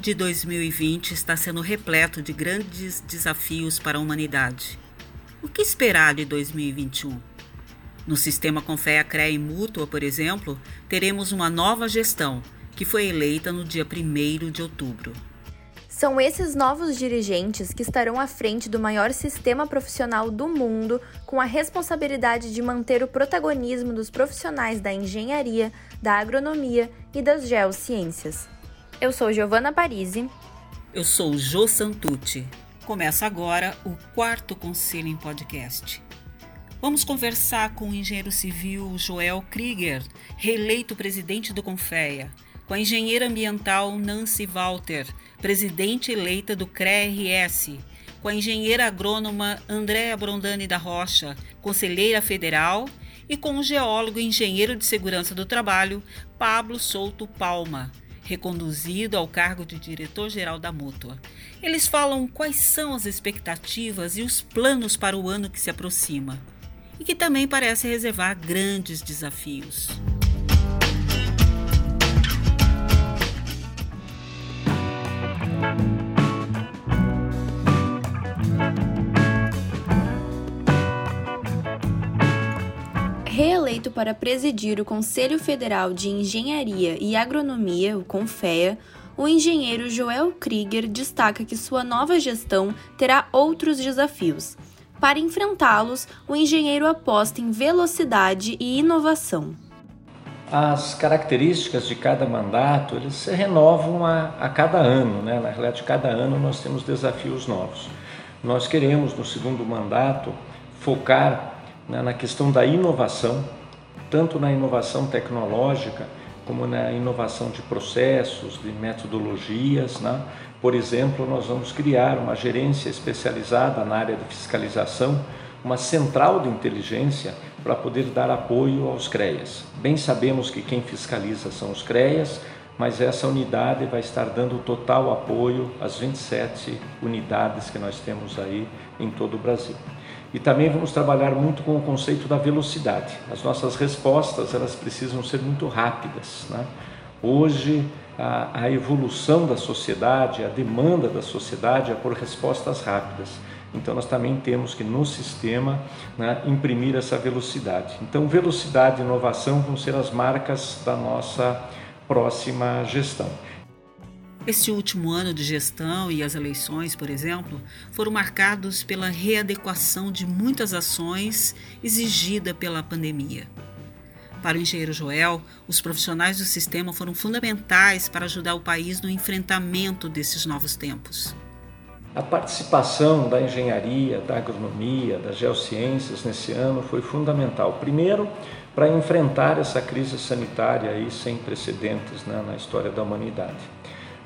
De 2020 está sendo repleto de grandes desafios para a humanidade. O que esperar de 2021? No sistema Confea CREA e Mútua, por exemplo, teremos uma nova gestão, que foi eleita no dia 1 de outubro. São esses novos dirigentes que estarão à frente do maior sistema profissional do mundo, com a responsabilidade de manter o protagonismo dos profissionais da engenharia, da agronomia e das geociências. Eu sou Giovana Parisi. Eu sou Jô Santucci. Começa agora o quarto Conselho em Podcast. Vamos conversar com o engenheiro civil Joel Krieger, reeleito presidente do Confeia, com a engenheira ambiental Nancy Walter, presidente eleita do CRERS, com a engenheira agrônoma Andréa Brondani da Rocha, conselheira federal, e com o geólogo e engenheiro de segurança do trabalho Pablo Souto Palma, reconduzido ao cargo de diretor-geral da Mútua. Eles falam quais são as expectativas e os planos para o ano que se aproxima e que também parece reservar grandes desafios. Reeleito para presidir o Conselho Federal de Engenharia e Agronomia, o CONFEA, o engenheiro Joel Krieger destaca que sua nova gestão terá outros desafios, para enfrentá-los, o engenheiro aposta em velocidade e inovação. As características de cada mandato eles se renovam a, a cada ano, né? na realidade, cada ano nós temos desafios novos. Nós queremos, no segundo mandato, focar né, na questão da inovação, tanto na inovação tecnológica, como na inovação de processos, de metodologias, né? Por exemplo, nós vamos criar uma gerência especializada na área de fiscalização, uma central de inteligência para poder dar apoio aos CREAS. Bem sabemos que quem fiscaliza são os CREAS, mas essa unidade vai estar dando total apoio às 27 unidades que nós temos aí em todo o Brasil. E também vamos trabalhar muito com o conceito da velocidade. As nossas respostas elas precisam ser muito rápidas. Né? Hoje a, a evolução da sociedade, a demanda da sociedade é por respostas rápidas. Então, nós também temos que, no sistema, né, imprimir essa velocidade. Então, velocidade e inovação vão ser as marcas da nossa próxima gestão. Este último ano de gestão e as eleições, por exemplo, foram marcados pela readequação de muitas ações exigida pela pandemia. Para o engenheiro Joel, os profissionais do sistema foram fundamentais para ajudar o país no enfrentamento desses novos tempos. A participação da engenharia, da agronomia, das geociências nesse ano foi fundamental. Primeiro, para enfrentar essa crise sanitária aí sem precedentes né, na história da humanidade.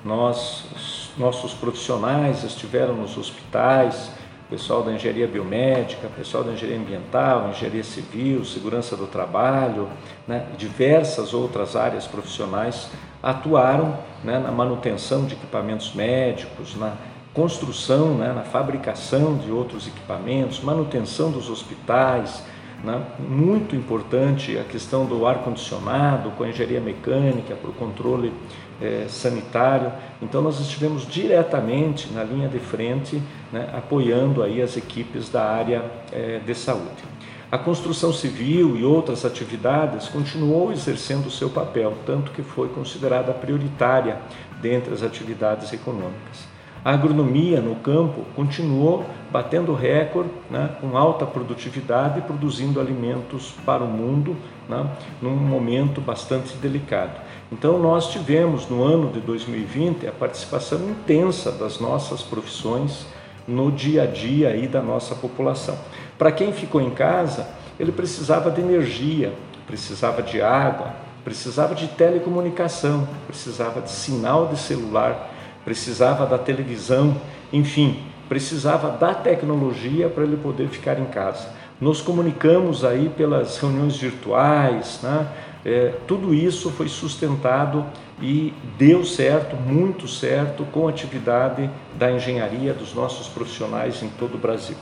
Nós, nossos profissionais estiveram nos hospitais, pessoal da engenharia biomédica, pessoal da engenharia ambiental, engenharia civil, segurança do trabalho, né, diversas outras áreas profissionais atuaram né, na manutenção de equipamentos médicos, na construção, né, na fabricação de outros equipamentos, manutenção dos hospitais, né? Muito importante a questão do ar-condicionado, com a engenharia mecânica, para o controle é, sanitário. Então, nós estivemos diretamente na linha de frente, né, apoiando aí as equipes da área é, de saúde. A construção civil e outras atividades continuou exercendo o seu papel, tanto que foi considerada prioritária dentre as atividades econômicas. A agronomia no campo continuou batendo recorde, né, com alta produtividade, produzindo alimentos para o mundo, né, num momento bastante delicado. Então, nós tivemos no ano de 2020 a participação intensa das nossas profissões no dia a dia aí da nossa população. Para quem ficou em casa, ele precisava de energia, precisava de água, precisava de telecomunicação, precisava de sinal de celular precisava da televisão, enfim, precisava da tecnologia para ele poder ficar em casa. Nos comunicamos aí pelas reuniões virtuais, né? É, tudo isso foi sustentado e deu certo, muito certo, com a atividade da engenharia dos nossos profissionais em todo o Brasil.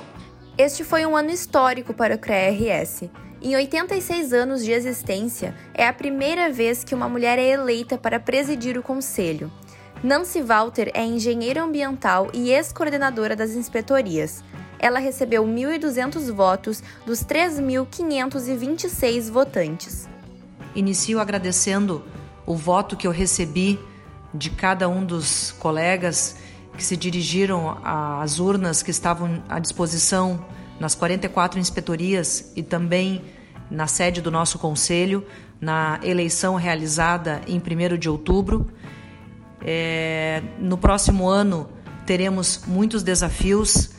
Este foi um ano histórico para o CREA-RS. Em 86 anos de existência, é a primeira vez que uma mulher é eleita para presidir o conselho. Nancy Walter é engenheira ambiental e ex-coordenadora das inspetorias. Ela recebeu 1.200 votos dos 3.526 votantes. Inicio agradecendo o voto que eu recebi de cada um dos colegas que se dirigiram às urnas que estavam à disposição nas 44 inspetorias e também na sede do nosso conselho, na eleição realizada em 1 de outubro. É, no próximo ano teremos muitos desafios.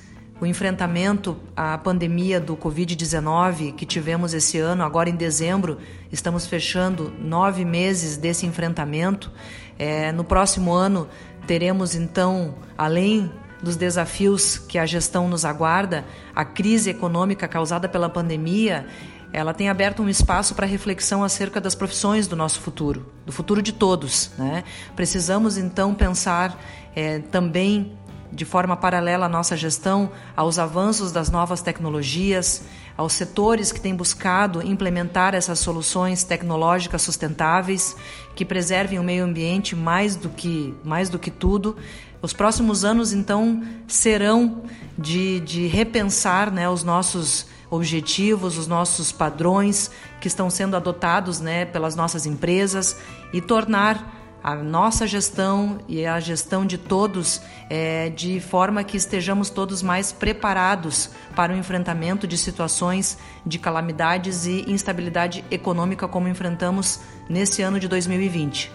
O enfrentamento à pandemia do Covid-19 que tivemos esse ano, agora em dezembro, estamos fechando nove meses desse enfrentamento. É, no próximo ano teremos então, além dos desafios que a gestão nos aguarda, a crise econômica causada pela pandemia, ela tem aberto um espaço para reflexão acerca das profissões do nosso futuro, do futuro de todos. Né? Precisamos então pensar é, também de forma paralela à nossa gestão aos avanços das novas tecnologias, aos setores que têm buscado implementar essas soluções tecnológicas sustentáveis que preservem o meio ambiente mais do que mais do que tudo. Os próximos anos então serão de, de repensar né, os nossos objetivos, os nossos padrões que estão sendo adotados né, pelas nossas empresas e tornar a nossa gestão e a gestão de todos é, de forma que estejamos todos mais preparados para o enfrentamento de situações de calamidades e instabilidade econômica como enfrentamos nesse ano de 2020.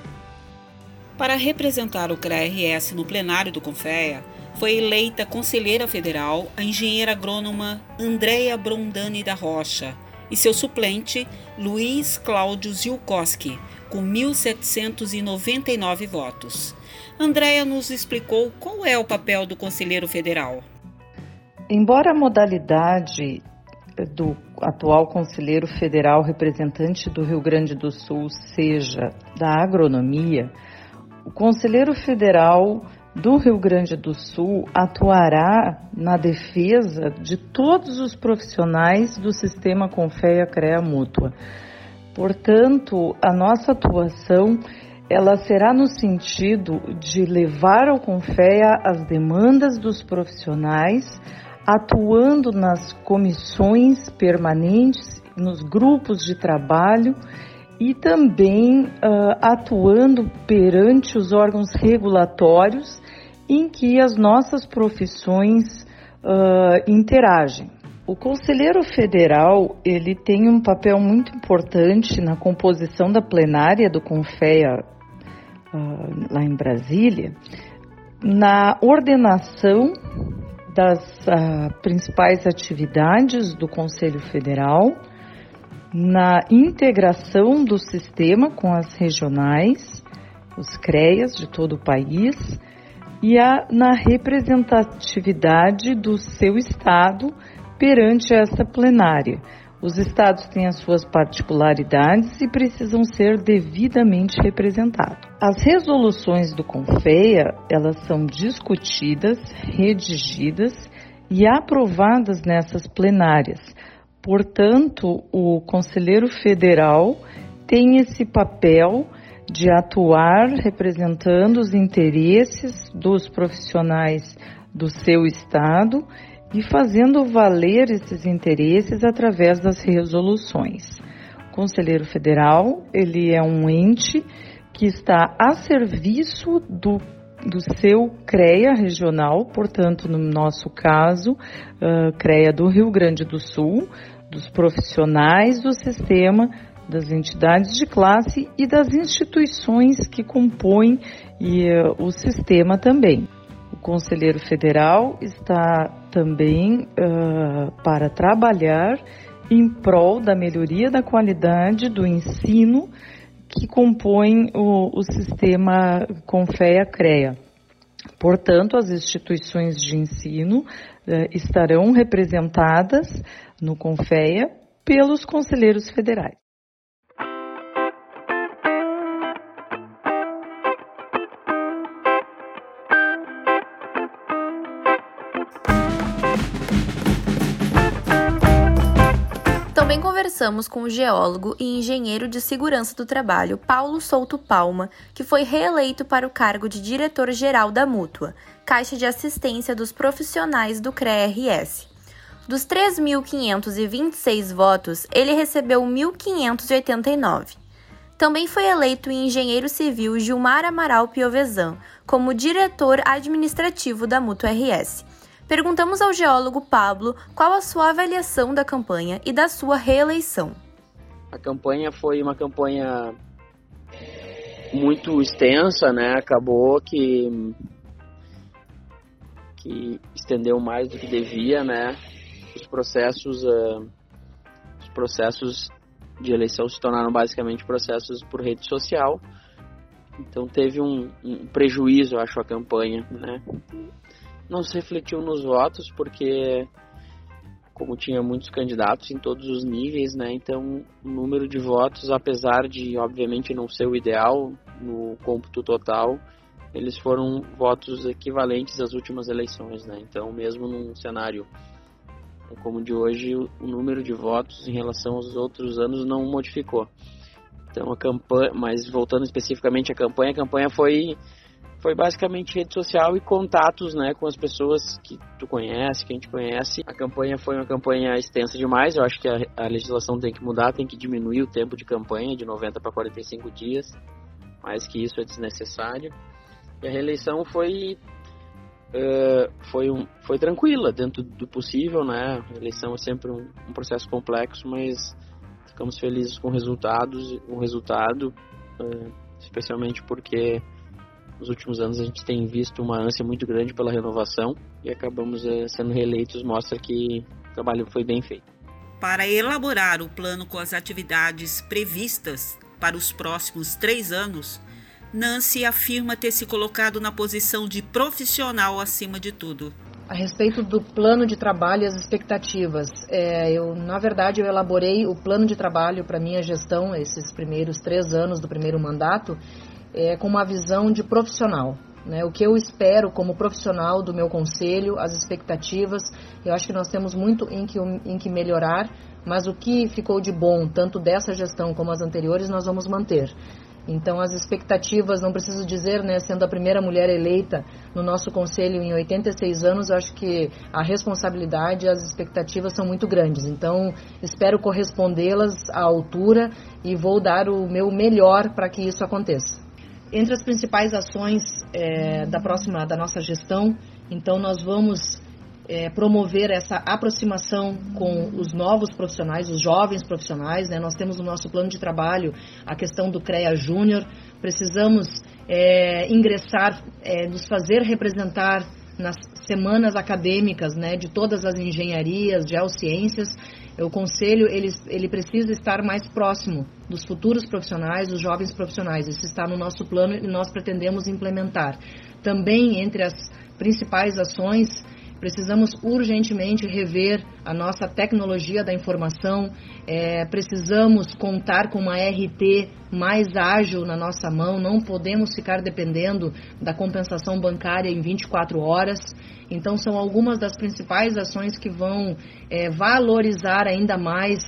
Para representar o CRARS no plenário do Confea, foi eleita conselheira federal a engenheira agrônoma Andréia Brondani da Rocha e seu suplente Luiz Cláudio Zilkowski, com 1.799 votos. Andréa nos explicou qual é o papel do conselheiro federal. Embora a modalidade do atual conselheiro federal representante do Rio Grande do Sul seja da agronomia, o conselheiro federal do Rio Grande do Sul atuará na defesa de todos os profissionais do sistema Confeia CREA Mútua Portanto, a nossa atuação ela será no sentido de levar ao Confea as demandas dos profissionais, atuando nas comissões permanentes, nos grupos de trabalho e também uh, atuando perante os órgãos regulatórios em que as nossas profissões uh, interagem. O conselheiro federal ele tem um papel muito importante na composição da plenária do Confea uh, lá em Brasília, na ordenação das uh, principais atividades do Conselho Federal, na integração do sistema com as regionais, os CREAS de todo o país, e a, na representatividade do seu estado perante esta plenária. Os estados têm as suas particularidades e precisam ser devidamente representados. As resoluções do Confeia, elas são discutidas, redigidas e aprovadas nessas plenárias. Portanto, o conselheiro federal tem esse papel de atuar representando os interesses dos profissionais do seu estado e fazendo valer esses interesses através das resoluções. O Conselheiro Federal, ele é um ente que está a serviço do, do seu CREA regional, portanto, no nosso caso, uh, CREA do Rio Grande do Sul, dos profissionais do sistema, das entidades de classe e das instituições que compõem e, uh, o sistema também. O Conselheiro Federal está também uh, para trabalhar em prol da melhoria da qualidade do ensino que compõe o, o sistema Confea-CREA. Portanto, as instituições de ensino estarão representadas no Confea pelos conselheiros federais. Conversamos com o geólogo e engenheiro de segurança do trabalho Paulo Souto Palma, que foi reeleito para o cargo de diretor-geral da Mútua, Caixa de Assistência dos Profissionais do CREA-RS. Dos 3.526 votos, ele recebeu 1.589. Também foi eleito o engenheiro civil Gilmar Amaral Piovesan como diretor administrativo da Mútua RS. Perguntamos ao geólogo Pablo qual a sua avaliação da campanha e da sua reeleição. A campanha foi uma campanha muito extensa, né? Acabou que que estendeu mais do que devia, né? Os processos uh, os processos de eleição se tornaram basicamente processos por rede social. Então teve um, um prejuízo, eu acho, a campanha, né? Não se refletiu nos votos, porque como tinha muitos candidatos em todos os níveis, né? Então, o número de votos, apesar de obviamente não ser o ideal no cômputo total, eles foram votos equivalentes às últimas eleições, né? Então, mesmo num cenário como o de hoje, o número de votos em relação aos outros anos não modificou. Então, a campanha, mas voltando especificamente à campanha, a campanha foi foi basicamente rede social e contatos, né, com as pessoas que tu conhece, que a gente conhece. A campanha foi uma campanha extensa demais, eu acho que a, a legislação tem que mudar, tem que diminuir o tempo de campanha de 90 para 45 dias, mais que isso é desnecessário. E a reeleição foi uh, foi, um, foi tranquila dentro do possível, né? A eleição é sempre um, um processo complexo, mas ficamos felizes com resultados, o resultado, uh, especialmente porque nos últimos anos a gente tem visto uma ânsia muito grande pela renovação e acabamos é, sendo reeleitos, mostra que o trabalho foi bem feito. Para elaborar o plano com as atividades previstas para os próximos três anos, Nancy afirma ter se colocado na posição de profissional acima de tudo. A respeito do plano de trabalho e as expectativas, é, eu na verdade eu elaborei o plano de trabalho para minha gestão esses primeiros três anos do primeiro mandato é, com uma visão de profissional. Né? O que eu espero como profissional do meu conselho, as expectativas, eu acho que nós temos muito em que, em que melhorar, mas o que ficou de bom, tanto dessa gestão como as anteriores, nós vamos manter. Então, as expectativas, não preciso dizer, né, sendo a primeira mulher eleita no nosso conselho em 86 anos, acho que a responsabilidade e as expectativas são muito grandes. Então, espero correspondê-las à altura e vou dar o meu melhor para que isso aconteça. Entre as principais ações é, da próxima, da nossa gestão, então nós vamos é, promover essa aproximação com os novos profissionais, os jovens profissionais. Né? Nós temos no nosso plano de trabalho a questão do CREA Júnior. Precisamos é, ingressar, é, nos fazer representar nas semanas acadêmicas né, de todas as engenharias, geociências o conselho ele, ele precisa estar mais próximo dos futuros profissionais, dos jovens profissionais. Isso está no nosso plano e nós pretendemos implementar. Também entre as principais ações Precisamos urgentemente rever a nossa tecnologia da informação, é, precisamos contar com uma RT mais ágil na nossa mão, não podemos ficar dependendo da compensação bancária em 24 horas. Então, são algumas das principais ações que vão é, valorizar ainda mais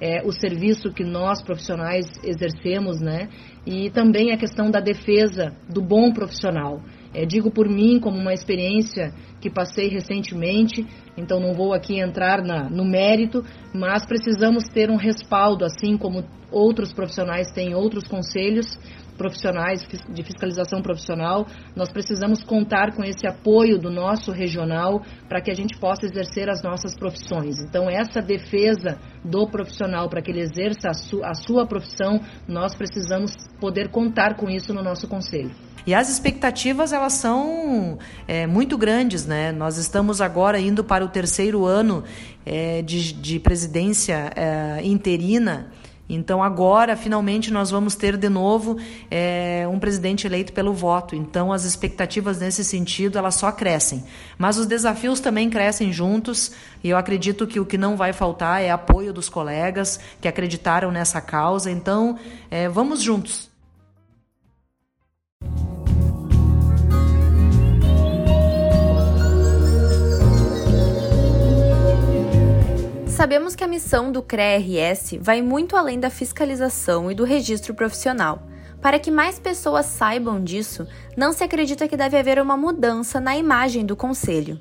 é, o serviço que nós profissionais exercemos, né? E também a questão da defesa do bom profissional. É, digo por mim, como uma experiência que passei recentemente, então não vou aqui entrar na, no mérito, mas precisamos ter um respaldo, assim como outros profissionais têm outros conselhos profissionais de fiscalização profissional. Nós precisamos contar com esse apoio do nosso regional para que a gente possa exercer as nossas profissões. Então, essa defesa do profissional para que ele exerça a, su a sua profissão, nós precisamos poder contar com isso no nosso conselho. E as expectativas elas são é, muito grandes, né? Nós estamos agora indo para o terceiro ano é, de, de, presidência é, interina. Então agora, finalmente, nós vamos ter de novo é, um presidente eleito pelo voto. Então as expectativas nesse sentido elas só crescem, mas os desafios também crescem juntos. E eu acredito que o que não vai faltar é apoio dos colegas que acreditaram nessa causa. Então é, vamos juntos. Sabemos que a missão do CREA-RS vai muito além da fiscalização e do registro profissional. Para que mais pessoas saibam disso, não se acredita que deve haver uma mudança na imagem do Conselho.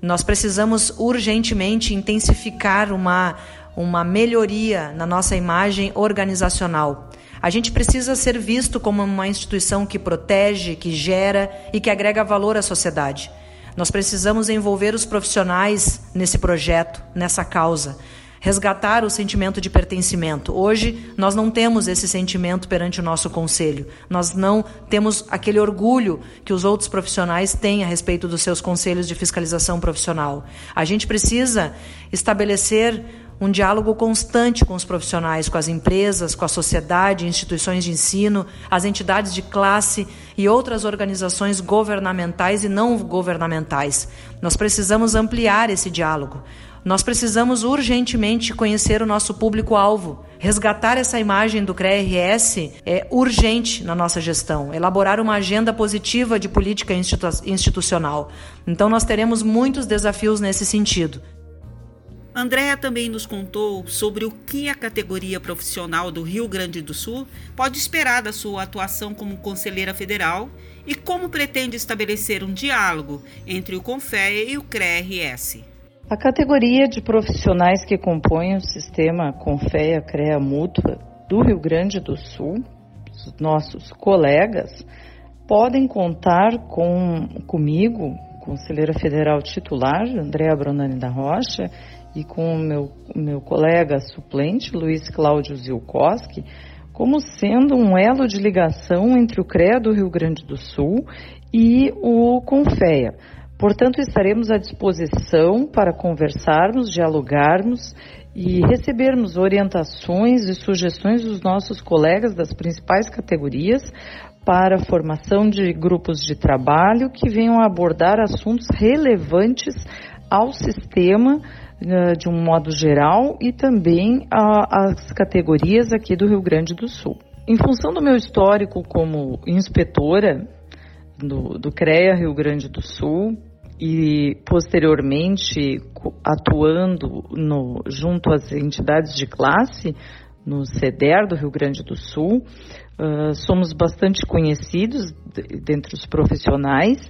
Nós precisamos urgentemente intensificar uma, uma melhoria na nossa imagem organizacional. A gente precisa ser visto como uma instituição que protege, que gera e que agrega valor à sociedade. Nós precisamos envolver os profissionais nesse projeto, nessa causa resgatar o sentimento de pertencimento. Hoje, nós não temos esse sentimento perante o nosso conselho. Nós não temos aquele orgulho que os outros profissionais têm a respeito dos seus conselhos de fiscalização profissional. A gente precisa estabelecer um diálogo constante com os profissionais, com as empresas, com a sociedade, instituições de ensino, as entidades de classe e outras organizações governamentais e não governamentais. Nós precisamos ampliar esse diálogo. Nós precisamos urgentemente conhecer o nosso público-alvo. Resgatar essa imagem do CREA-RS é urgente na nossa gestão. Elaborar uma agenda positiva de política institu institucional. Então, nós teremos muitos desafios nesse sentido. Andréa também nos contou sobre o que a categoria profissional do Rio Grande do Sul pode esperar da sua atuação como conselheira federal e como pretende estabelecer um diálogo entre o CONFEA e o CREA-RS. A categoria de profissionais que compõem o sistema Confeia CREA Mútua do Rio Grande do Sul, os nossos colegas, podem contar com comigo, conselheira federal titular, Andréa Bronani da Rocha, e com o meu, meu colega suplente, Luiz Cláudio Zilkowski, como sendo um elo de ligação entre o CREA do Rio Grande do Sul e o Confeia. Portanto, estaremos à disposição para conversarmos, dialogarmos e recebermos orientações e sugestões dos nossos colegas das principais categorias para a formação de grupos de trabalho que venham abordar assuntos relevantes ao sistema de um modo geral e também às categorias aqui do Rio Grande do Sul. Em função do meu histórico como inspetora do, do CREA Rio Grande do Sul, e posteriormente atuando no, junto às entidades de classe no CEDER do Rio Grande do Sul. Uh, somos bastante conhecidos dentre os profissionais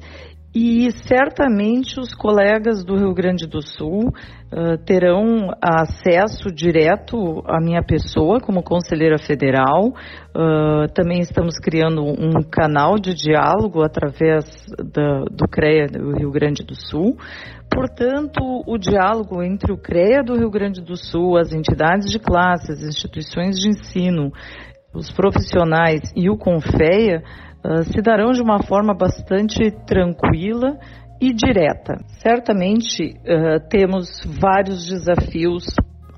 e certamente os colegas do Rio Grande do Sul uh, terão acesso direto à minha pessoa como conselheira federal. Uh, também estamos criando um canal de diálogo através da, do CREA do Rio Grande do Sul. Portanto, o diálogo entre o CREA do Rio Grande do Sul, as entidades de classe, as instituições de ensino, os profissionais e o CONFEA uh, se darão de uma forma bastante tranquila e direta. Certamente uh, temos vários desafios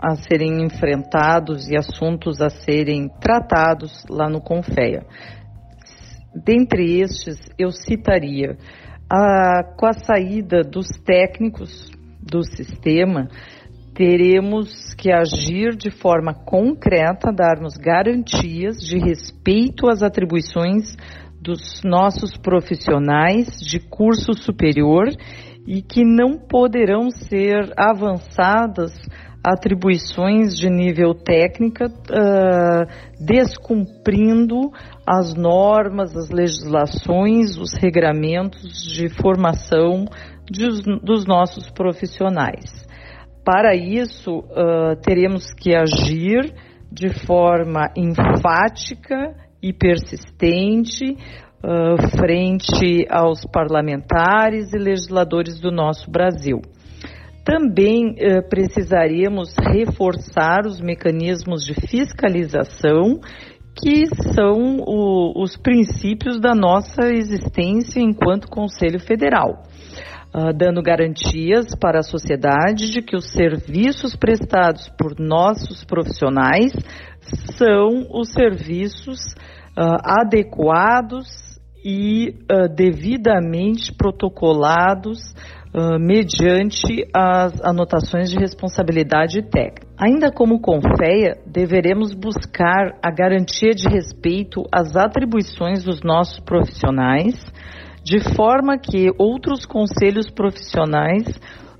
a serem enfrentados e assuntos a serem tratados lá no Confeia. Dentre estes, eu citaria a, com a saída dos técnicos do sistema, teremos que agir de forma concreta, darmos garantias de respeito às atribuições dos nossos profissionais de curso superior e que não poderão ser avançadas atribuições de nível técnica, uh, descumprindo as normas, as legislações, os regramentos de formação de, dos nossos profissionais. Para isso, uh, teremos que agir de forma enfática e persistente uh, frente aos parlamentares e legisladores do nosso Brasil. Também uh, precisaríamos reforçar os mecanismos de fiscalização que são o, os princípios da nossa existência enquanto Conselho Federal. Uh, dando garantias para a sociedade de que os serviços prestados por nossos profissionais são os serviços uh, adequados e uh, devidamente protocolados mediante as anotações de responsabilidade técnica. Ainda como Confeia, deveremos buscar a garantia de respeito às atribuições dos nossos profissionais, de forma que outros conselhos profissionais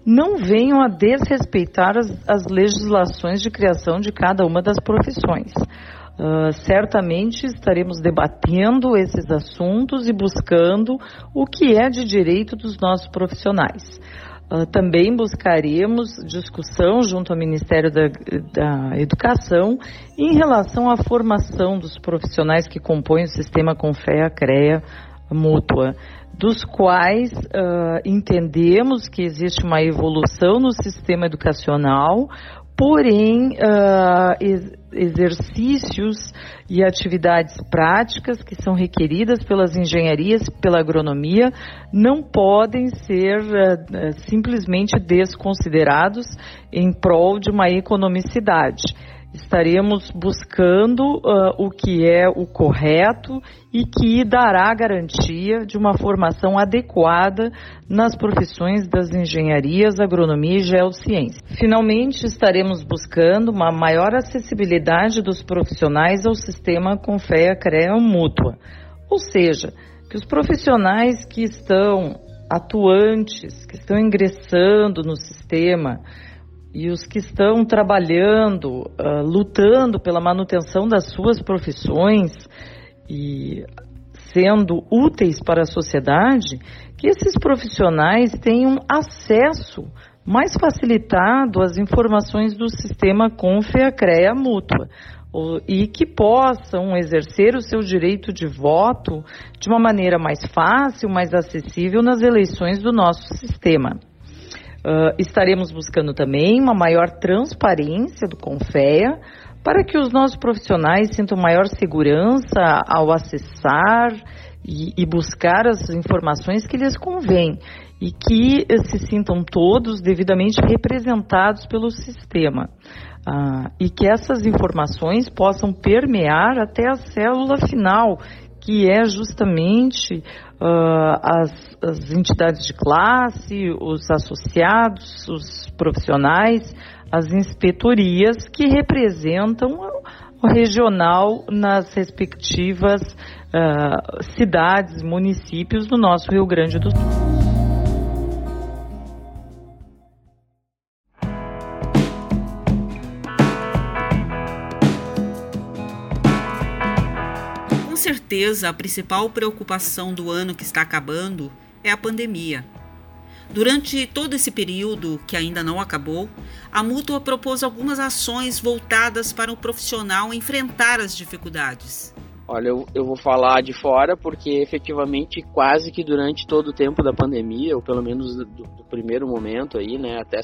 não venham a desrespeitar as, as legislações de criação de cada uma das profissões. Uh, certamente estaremos debatendo esses assuntos e buscando o que é de direito dos nossos profissionais. Uh, também buscaremos discussão junto ao Ministério da, da, Educação em relação à formação dos profissionais que compõem o sistema Confea-CREA mútua, dos quais uh, entendemos que existe uma evolução no sistema educacional, porém uh, exercícios e atividades práticas que são requeridas pelas engenharias, pela agronomia, não podem ser uh, simplesmente desconsiderados em prol de uma economicidade estaremos buscando uh, o que é o correto e que dará garantia de uma formação adequada nas profissões das engenharias, agronomia e geociência. Finalmente, estaremos buscando uma maior acessibilidade dos profissionais ao sistema Confea CREA Mútua, ou seja, que os profissionais que estão atuantes, que estão ingressando no sistema, e os que estão trabalhando, uh, lutando pela manutenção das suas profissões e sendo úteis para a sociedade, que esses profissionais tenham acesso mais facilitado às informações do sistema Confea-CREA mútua e que possam exercer o seu direito de voto de uma maneira mais fácil, mais acessível nas eleições do nosso sistema. Uh, estaremos buscando também uma maior transparência do Confea para que os nossos profissionais sintam maior segurança ao acessar e, e buscar as informações que lhes convém e que se sintam todos devidamente representados pelo sistema. Uh, e que essas informações possam permear até a célula final, que é justamente uh, as, as entidades de classe, os associados, os profissionais, as inspetorias que representam o regional nas respectivas uh, cidades, municípios do nosso Rio Grande do Sul. Certeza, a principal preocupação do ano que está acabando é a pandemia. Durante todo esse período, que ainda não acabou, a Mútua propôs algumas ações voltadas para o profissional enfrentar as dificuldades. Olha, eu, eu vou falar de fora porque efetivamente quase que durante todo o tempo da pandemia, ou pelo menos do, do primeiro momento aí, né, até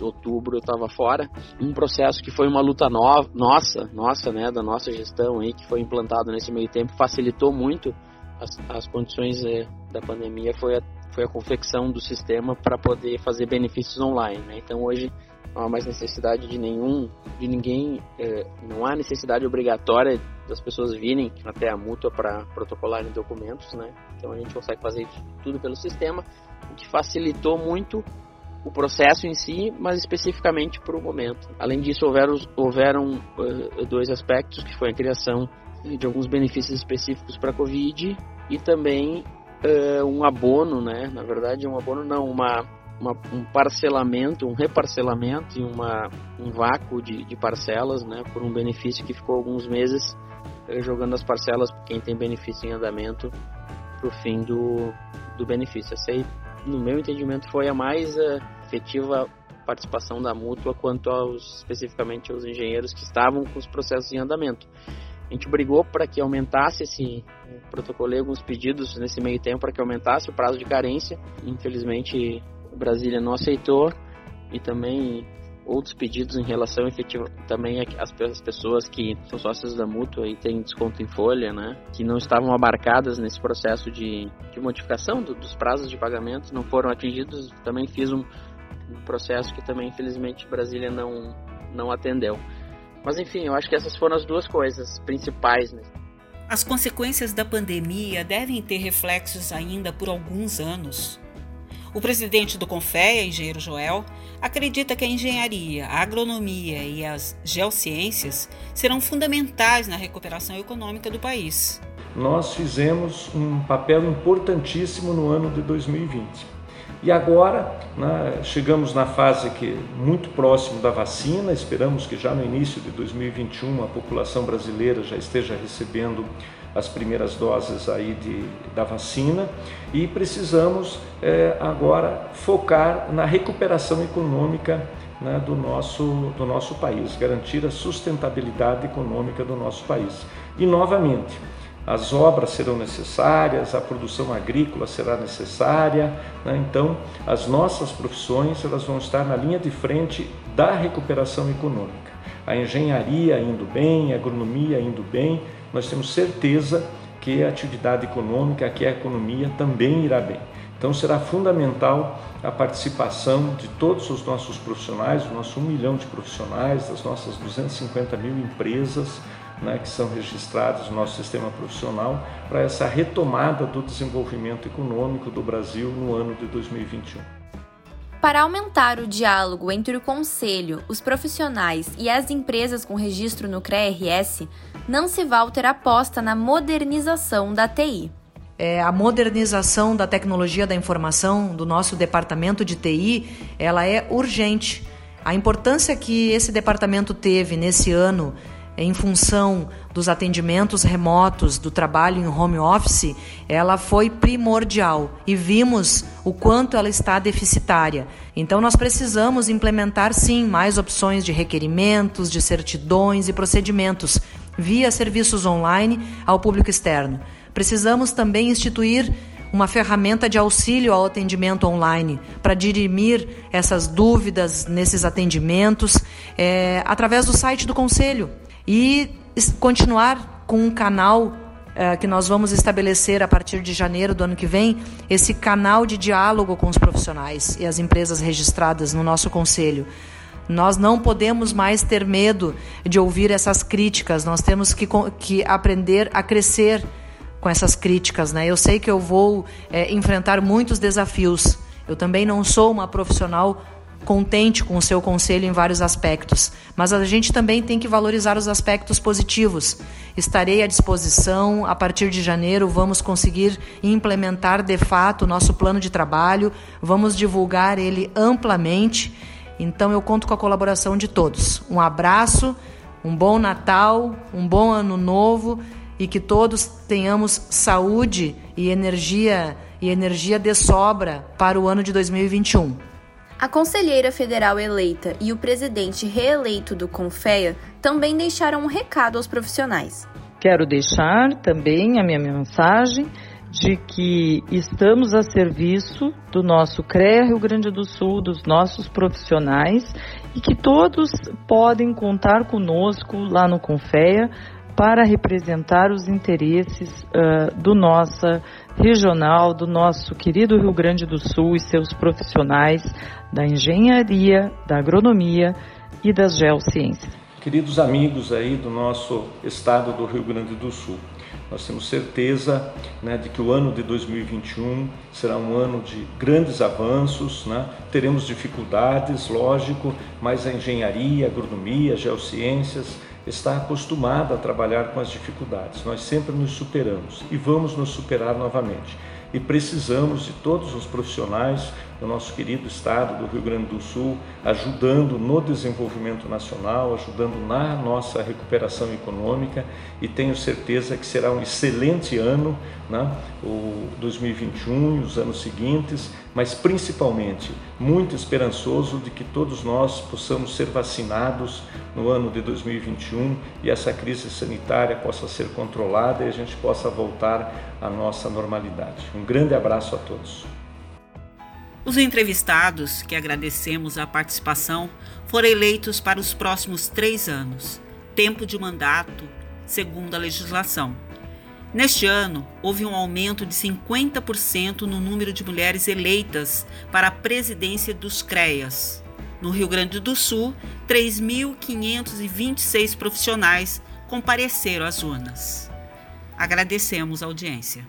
outubro eu estava fora, um processo que foi uma luta no, nossa, nossa, né, da nossa gestão aí, que foi implantado nesse meio tempo, facilitou muito as, as condições é, da pandemia, foi a, foi a confecção do sistema para poder fazer benefícios online, né, então hoje não há mais necessidade de nenhum, de ninguém, é, não há necessidade obrigatória das pessoas virem até a mútua para protocolarem documentos, né? Então a gente consegue fazer tudo pelo sistema, o que facilitou muito o processo em si, mas especificamente para o momento. Além disso, houveram, houveram uh, dois aspectos, que foi a criação de alguns benefícios específicos para a Covid e também uh, um abono, né? Na verdade, um abono não, uma uma, um parcelamento, um reparcelamento e uma, um vácuo de, de parcelas, né, por um benefício que ficou alguns meses eh, jogando as parcelas quem tem benefício em andamento para o fim do, do benefício. Essa aí, no meu entendimento, foi a mais uh, efetiva participação da mútua quanto aos especificamente aos engenheiros que estavam com os processos em andamento. A gente brigou para que aumentasse esse, protocolei alguns pedidos nesse meio tempo para que aumentasse o prazo de carência. Infelizmente, Brasília não aceitou e também outros pedidos em relação efetiva também às pessoas que são sócios da mútua e têm desconto em folha, né, que não estavam abarcadas nesse processo de, de modificação do, dos prazos de pagamento, não foram atingidos. Também fiz um, um processo que também infelizmente Brasília não não atendeu. Mas enfim, eu acho que essas foram as duas coisas principais. Né? As consequências da pandemia devem ter reflexos ainda por alguns anos. O presidente do Confea, engenheiro Joel, acredita que a engenharia, a agronomia e as geociências serão fundamentais na recuperação econômica do país. Nós fizemos um papel importantíssimo no ano de 2020. E agora né, chegamos na fase que muito próximo da vacina, esperamos que já no início de 2021 a população brasileira já esteja recebendo as primeiras doses aí de, da vacina e precisamos é, agora focar na recuperação econômica né, do, nosso, do nosso país, garantir a sustentabilidade econômica do nosso país. E novamente, as obras serão necessárias, a produção agrícola será necessária, né? então as nossas profissões elas vão estar na linha de frente da recuperação econômica. A engenharia indo bem, a agronomia indo bem, nós temos certeza que a atividade econômica, que a economia também irá bem. Então será fundamental a participação de todos os nossos profissionais, do nosso um milhão de profissionais, das nossas 250 mil empresas, né, que são registrados no nosso sistema profissional para essa retomada do desenvolvimento econômico do Brasil no ano de 2021. Para aumentar o diálogo entre o Conselho, os profissionais e as empresas com registro no CREA-RS, Nancy Walter aposta na modernização da TI. É, a modernização da tecnologia da informação do nosso departamento de TI, ela é urgente. A importância que esse departamento teve nesse ano em função dos atendimentos remotos, do trabalho em home office, ela foi primordial e vimos o quanto ela está deficitária. Então, nós precisamos implementar, sim, mais opções de requerimentos, de certidões e procedimentos via serviços online ao público externo. Precisamos também instituir uma ferramenta de auxílio ao atendimento online para dirimir essas dúvidas nesses atendimentos é, através do site do Conselho e continuar com um canal uh, que nós vamos estabelecer a partir de janeiro do ano que vem, esse canal de diálogo com os profissionais e as empresas registradas no nosso conselho. Nós não podemos mais ter medo de ouvir essas críticas, nós temos que, que aprender a crescer com essas críticas. Né? Eu sei que eu vou é, enfrentar muitos desafios. Eu também não sou uma profissional contente com o seu conselho em vários aspectos, mas a gente também tem que valorizar os aspectos positivos. Estarei à disposição, a partir de janeiro vamos conseguir implementar de fato o nosso plano de trabalho, vamos divulgar ele amplamente. Então eu conto com a colaboração de todos. Um abraço, um bom Natal, um bom ano novo e que todos tenhamos saúde e energia e energia de sobra para o ano de 2021. A conselheira federal eleita e o presidente reeleito do CONFEA também deixaram um recado aos profissionais. Quero deixar também a minha mensagem de que estamos a serviço do nosso CREA Rio Grande do Sul, dos nossos profissionais e que todos podem contar conosco lá no Confea para representar os interesses uh, do nossa regional, do nosso querido Rio Grande do Sul e seus profissionais da engenharia, da agronomia e das geociências. Queridos amigos aí do nosso estado do Rio Grande do Sul, nós temos certeza né, de que o ano de 2021 será um ano de grandes avanços, né? teremos dificuldades, lógico, mas a engenharia, a agronomia, a geociências está acostumada a trabalhar com as dificuldades. Nós sempre nos superamos e vamos nos superar novamente. E precisamos de todos os profissionais do nosso querido estado do Rio Grande do Sul, ajudando no desenvolvimento nacional, ajudando na nossa recuperação econômica e tenho certeza que será um excelente ano, né? o 2021 e os anos seguintes, mas principalmente muito esperançoso de que todos nós possamos ser vacinados no ano de 2021 e essa crise sanitária possa ser controlada e a gente possa voltar à nossa normalidade. Um grande abraço a todos. Os entrevistados, que agradecemos a participação, foram eleitos para os próximos três anos, tempo de mandato, segundo a legislação. Neste ano, houve um aumento de 50% no número de mulheres eleitas para a presidência dos CREAS. No Rio Grande do Sul, 3.526 profissionais compareceram às urnas. Agradecemos a audiência.